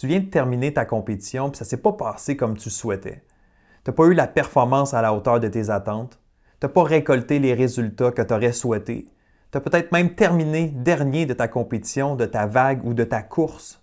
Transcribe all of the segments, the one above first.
Tu viens de terminer ta compétition, puis ça ne s'est pas passé comme tu souhaitais. Tu n'as pas eu la performance à la hauteur de tes attentes. Tu n'as pas récolté les résultats que tu aurais souhaités. Tu as peut-être même terminé dernier de ta compétition, de ta vague ou de ta course.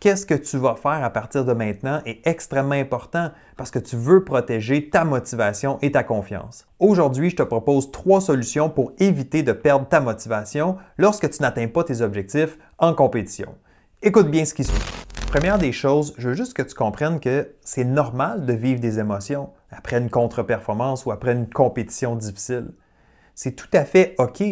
Qu'est-ce que tu vas faire à partir de maintenant est extrêmement important parce que tu veux protéger ta motivation et ta confiance. Aujourd'hui, je te propose trois solutions pour éviter de perdre ta motivation lorsque tu n'atteins pas tes objectifs en compétition. Écoute bien ce qui suit. Première des choses, je veux juste que tu comprennes que c'est normal de vivre des émotions après une contre-performance ou après une compétition difficile. C'est tout à fait OK.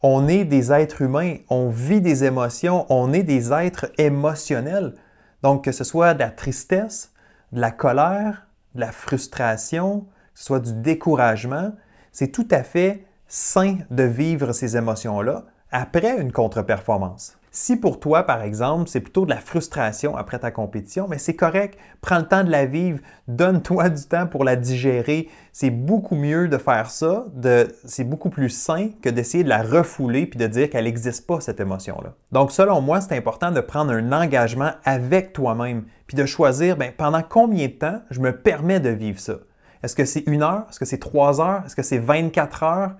On est des êtres humains, on vit des émotions, on est des êtres émotionnels. Donc, que ce soit de la tristesse, de la colère, de la frustration, que ce soit du découragement, c'est tout à fait sain de vivre ces émotions-là après une contre-performance. Si pour toi, par exemple, c'est plutôt de la frustration après ta compétition, mais c'est correct, prends le temps de la vivre, donne-toi du temps pour la digérer. C'est beaucoup mieux de faire ça, c'est beaucoup plus sain que d'essayer de la refouler puis de dire qu'elle n'existe pas, cette émotion-là. Donc, selon moi, c'est important de prendre un engagement avec toi-même puis de choisir ben, pendant combien de temps je me permets de vivre ça? Est-ce que c'est une heure? Est-ce que c'est trois heures? Est-ce que c'est 24 heures?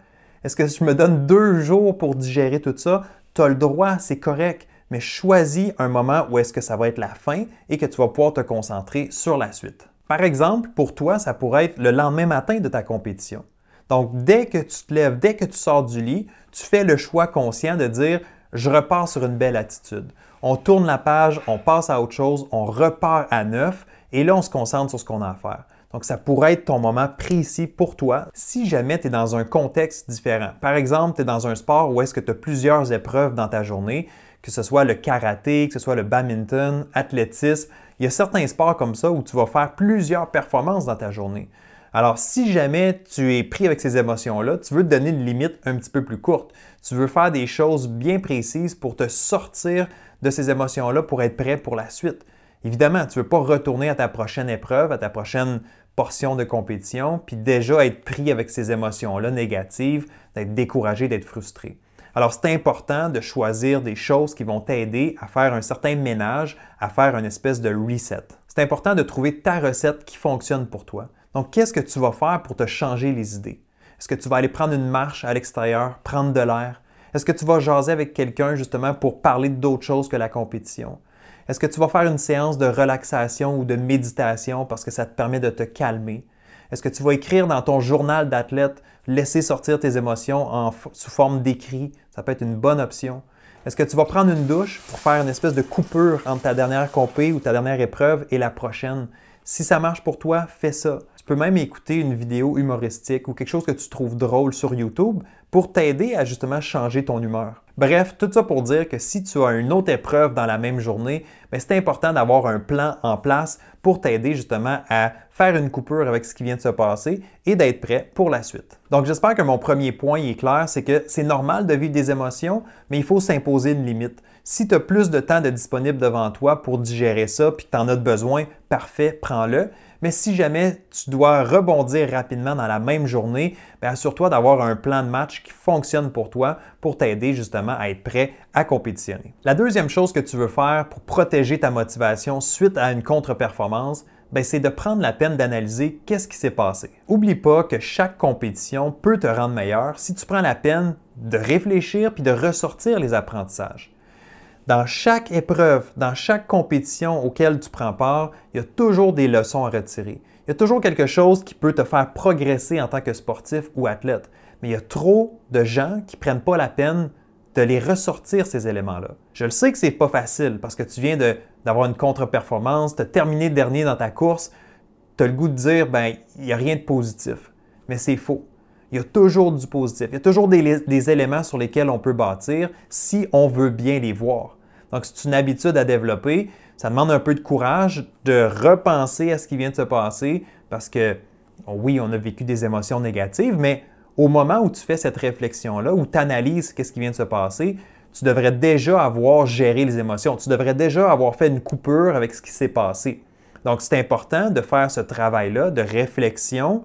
Est-ce que je me donne deux jours pour digérer tout ça? Tu as le droit, c'est correct, mais choisis un moment où est-ce que ça va être la fin et que tu vas pouvoir te concentrer sur la suite. Par exemple, pour toi, ça pourrait être le lendemain matin de ta compétition. Donc, dès que tu te lèves, dès que tu sors du lit, tu fais le choix conscient de dire je repars sur une belle attitude. On tourne la page, on passe à autre chose, on repart à neuf et là, on se concentre sur ce qu'on a à faire. Donc, ça pourrait être ton moment précis pour toi si jamais tu es dans un contexte différent. Par exemple, tu es dans un sport où est-ce que tu as plusieurs épreuves dans ta journée, que ce soit le karaté, que ce soit le badminton, athlétisme. Il y a certains sports comme ça où tu vas faire plusieurs performances dans ta journée. Alors, si jamais tu es pris avec ces émotions-là, tu veux te donner une limite un petit peu plus courte. Tu veux faire des choses bien précises pour te sortir de ces émotions-là pour être prêt pour la suite. Évidemment, tu ne veux pas retourner à ta prochaine épreuve, à ta prochaine portion de compétition, puis déjà être pris avec ces émotions-là négatives, d'être découragé, d'être frustré. Alors, c'est important de choisir des choses qui vont t'aider à faire un certain ménage, à faire une espèce de reset. C'est important de trouver ta recette qui fonctionne pour toi. Donc, qu'est-ce que tu vas faire pour te changer les idées? Est-ce que tu vas aller prendre une marche à l'extérieur, prendre de l'air? Est-ce que tu vas jaser avec quelqu'un justement pour parler d'autre chose que la compétition? Est-ce que tu vas faire une séance de relaxation ou de méditation parce que ça te permet de te calmer? Est-ce que tu vas écrire dans ton journal d'athlète, laisser sortir tes émotions sous forme d'écrit? Ça peut être une bonne option. Est-ce que tu vas prendre une douche pour faire une espèce de coupure entre ta dernière compé ou ta dernière épreuve et la prochaine? Si ça marche pour toi, fais ça. Tu peux même écouter une vidéo humoristique ou quelque chose que tu trouves drôle sur YouTube pour t'aider à justement changer ton humeur. Bref, tout ça pour dire que si tu as une autre épreuve dans la même journée, ben, c'est important d'avoir un plan en place pour t'aider justement à faire une coupure avec ce qui vient de se passer et d'être prêt pour la suite. Donc j'espère que mon premier point est clair, c'est que c'est normal de vivre des émotions, mais il faut s'imposer une limite. Si tu as plus de temps de disponible devant toi pour digérer ça, puis que tu en as besoin, parfait, prends-le. Mais si jamais tu dois rebondir rapidement dans la même journée, ben, assure-toi d'avoir un plan de match qui fonctionne pour toi pour t'aider justement à être prêt à compétitionner. La deuxième chose que tu veux faire pour protéger ta motivation suite à une contre-performance, c'est de prendre la peine d'analyser qu'est-ce qui s'est passé. Oublie pas que chaque compétition peut te rendre meilleur si tu prends la peine de réfléchir puis de ressortir les apprentissages. Dans chaque épreuve, dans chaque compétition auquel tu prends part, il y a toujours des leçons à retirer. Il y a toujours quelque chose qui peut te faire progresser en tant que sportif ou athlète. Mais il y a trop de gens qui ne prennent pas la peine de les ressortir, ces éléments-là. Je le sais que ce n'est pas facile parce que tu viens d'avoir une contre-performance, de terminer dernier dans ta course, tu as le goût de dire, ben, il n'y a rien de positif. Mais c'est faux. Il y a toujours du positif. Il y a toujours des éléments sur lesquels on peut bâtir si on veut bien les voir. Donc, c'est une habitude à développer. Ça demande un peu de courage de repenser à ce qui vient de se passer parce que, oui, on a vécu des émotions négatives, mais au moment où tu fais cette réflexion-là, où tu analyses ce qui vient de se passer, tu devrais déjà avoir géré les émotions. Tu devrais déjà avoir fait une coupure avec ce qui s'est passé. Donc, c'est important de faire ce travail-là de réflexion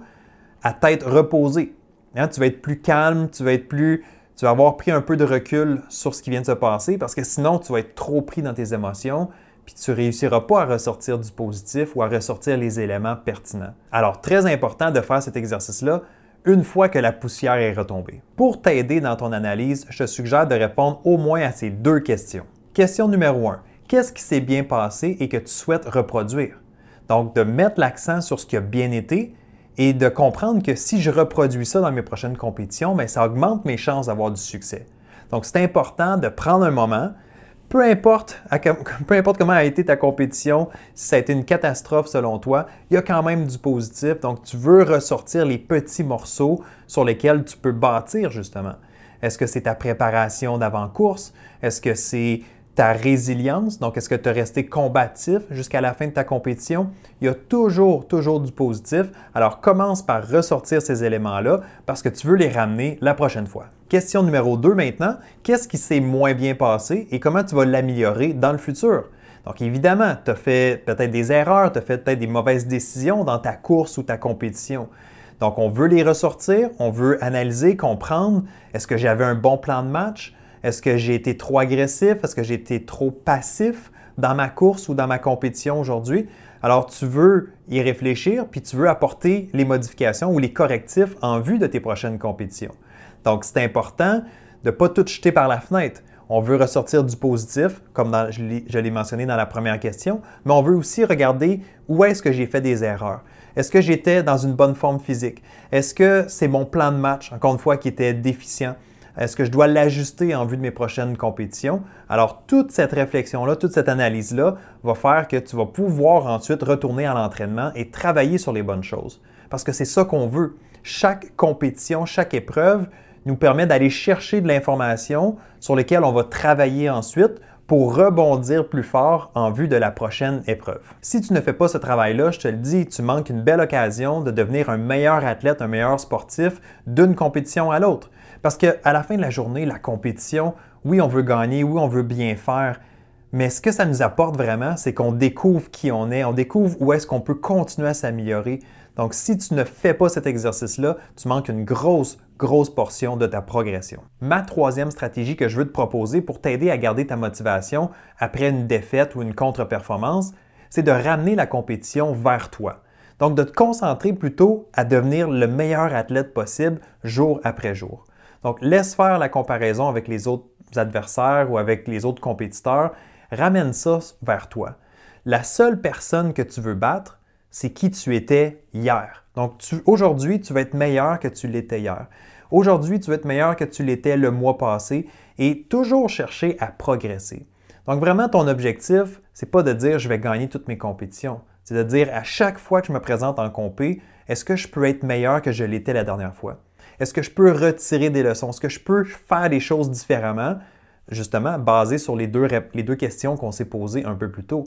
à tête reposée. Hein, tu vas être plus calme, tu vas être plus tu vas avoir pris un peu de recul sur ce qui vient de se passer parce que sinon, tu vas être trop pris dans tes émotions, puis tu réussiras pas à ressortir du positif ou à ressortir les éléments pertinents. Alors, très important de faire cet exercice-là une fois que la poussière est retombée. Pour t'aider dans ton analyse, je te suggère de répondre au moins à ces deux questions. Question numéro 1. Qu'est-ce qui s'est bien passé et que tu souhaites reproduire? Donc, de mettre l'accent sur ce qui a bien été et de comprendre que si je reproduis ça dans mes prochaines compétitions, ça augmente mes chances d'avoir du succès. Donc, c'est important de prendre un moment, peu importe, comment a été ta compétition, si ça a été une catastrophe selon toi, il y a quand même du positif. Donc, tu veux ressortir les petits morceaux sur lesquels tu peux bâtir justement. Est-ce que c'est ta préparation d'avant-course? Est-ce que c'est ta résilience, donc est-ce que tu es resté combatif jusqu'à la fin de ta compétition? Il y a toujours, toujours du positif. Alors commence par ressortir ces éléments-là parce que tu veux les ramener la prochaine fois. Question numéro 2 maintenant, qu'est-ce qui s'est moins bien passé et comment tu vas l'améliorer dans le futur? Donc évidemment, tu as fait peut-être des erreurs, tu as fait peut-être des mauvaises décisions dans ta course ou ta compétition. Donc on veut les ressortir, on veut analyser, comprendre, est-ce que j'avais un bon plan de match? Est-ce que j'ai été trop agressif? Est-ce que j'ai été trop passif dans ma course ou dans ma compétition aujourd'hui? Alors, tu veux y réfléchir, puis tu veux apporter les modifications ou les correctifs en vue de tes prochaines compétitions. Donc, c'est important de ne pas tout jeter par la fenêtre. On veut ressortir du positif, comme je l'ai mentionné dans la première question, mais on veut aussi regarder où est-ce que j'ai fait des erreurs. Est-ce que j'étais dans une bonne forme physique? Est-ce que c'est mon plan de match, encore une fois, qui était déficient? Est-ce que je dois l'ajuster en vue de mes prochaines compétitions? Alors, toute cette réflexion-là, toute cette analyse-là va faire que tu vas pouvoir ensuite retourner à l'entraînement et travailler sur les bonnes choses. Parce que c'est ça qu'on veut. Chaque compétition, chaque épreuve nous permet d'aller chercher de l'information sur laquelle on va travailler ensuite pour rebondir plus fort en vue de la prochaine épreuve. Si tu ne fais pas ce travail-là, je te le dis, tu manques une belle occasion de devenir un meilleur athlète, un meilleur sportif d'une compétition à l'autre. Parce qu'à la fin de la journée, la compétition, oui, on veut gagner, oui, on veut bien faire, mais ce que ça nous apporte vraiment, c'est qu'on découvre qui on est, on découvre où est-ce qu'on peut continuer à s'améliorer. Donc, si tu ne fais pas cet exercice-là, tu manques une grosse, grosse portion de ta progression. Ma troisième stratégie que je veux te proposer pour t'aider à garder ta motivation après une défaite ou une contre-performance, c'est de ramener la compétition vers toi. Donc, de te concentrer plutôt à devenir le meilleur athlète possible jour après jour. Donc, laisse faire la comparaison avec les autres adversaires ou avec les autres compétiteurs. Ramène ça vers toi. La seule personne que tu veux battre, c'est qui tu étais hier. Donc, aujourd'hui, tu vas être meilleur que tu l'étais hier. Aujourd'hui, tu vas être meilleur que tu l'étais le mois passé et toujours chercher à progresser. Donc, vraiment, ton objectif, c'est pas de dire je vais gagner toutes mes compétitions. C'est de dire à chaque fois que je me présente en compé, est-ce que je peux être meilleur que je l'étais la dernière fois? Est-ce que je peux retirer des leçons? Est-ce que je peux faire des choses différemment? Justement, basé sur les deux, les deux questions qu'on s'est posées un peu plus tôt.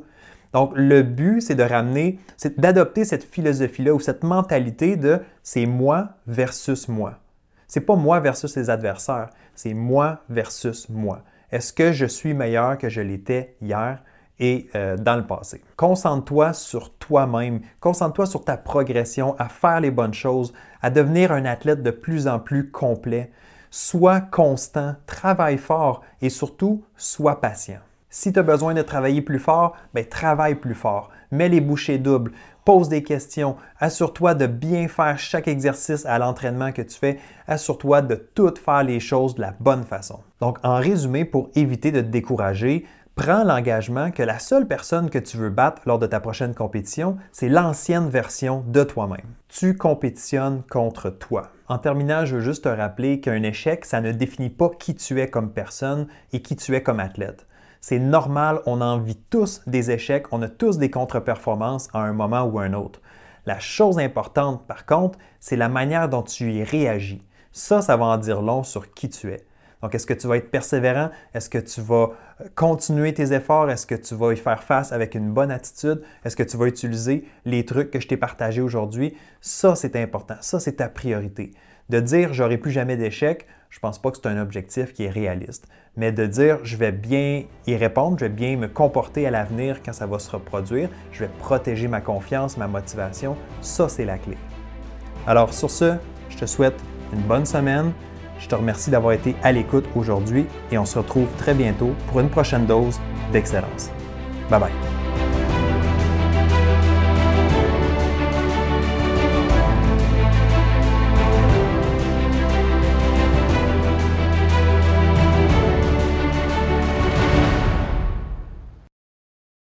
Donc, le but, c'est de ramener, c'est d'adopter cette philosophie-là ou cette mentalité de c'est moi versus moi. C'est pas moi versus les adversaires, c'est moi versus moi. Est-ce que je suis meilleur que je l'étais hier? et euh, dans le passé? Concentre-toi sur toi-même, concentre-toi sur ta progression, à faire les bonnes choses, à devenir un athlète de plus en plus complet. Sois constant, travaille fort et surtout, sois patient. Si tu as besoin de travailler plus fort, ben, travaille plus fort. Mets les bouchées doubles, pose des questions, assure-toi de bien faire chaque exercice à l'entraînement que tu fais, assure-toi de tout faire les choses de la bonne façon. Donc, en résumé, pour éviter de te décourager, prends l'engagement que la seule personne que tu veux battre lors de ta prochaine compétition, c'est l'ancienne version de toi-même. Tu compétitionnes contre toi. En terminant, je veux juste te rappeler qu'un échec, ça ne définit pas qui tu es comme personne et qui tu es comme athlète. C'est normal, on en vit tous des échecs, on a tous des contre-performances à un moment ou à un autre. La chose importante, par contre, c'est la manière dont tu y réagis. Ça, ça va en dire long sur qui tu es. Donc, est-ce que tu vas être persévérant? Est-ce que tu vas euh, continuer tes efforts? Est-ce que tu vas y faire face avec une bonne attitude? Est-ce que tu vas utiliser les trucs que je t'ai partagés aujourd'hui? Ça, c'est important. Ça, c'est ta priorité. De dire j'aurai plus jamais d'échec, je ne pense pas que c'est un objectif qui est réaliste. Mais de dire je vais bien y répondre, je vais bien me comporter à l'avenir quand ça va se reproduire, je vais protéger ma confiance, ma motivation, ça, c'est la clé. Alors, sur ce, je te souhaite une bonne semaine. Je te remercie d'avoir été à l'écoute aujourd'hui et on se retrouve très bientôt pour une prochaine dose d'excellence. Bye bye.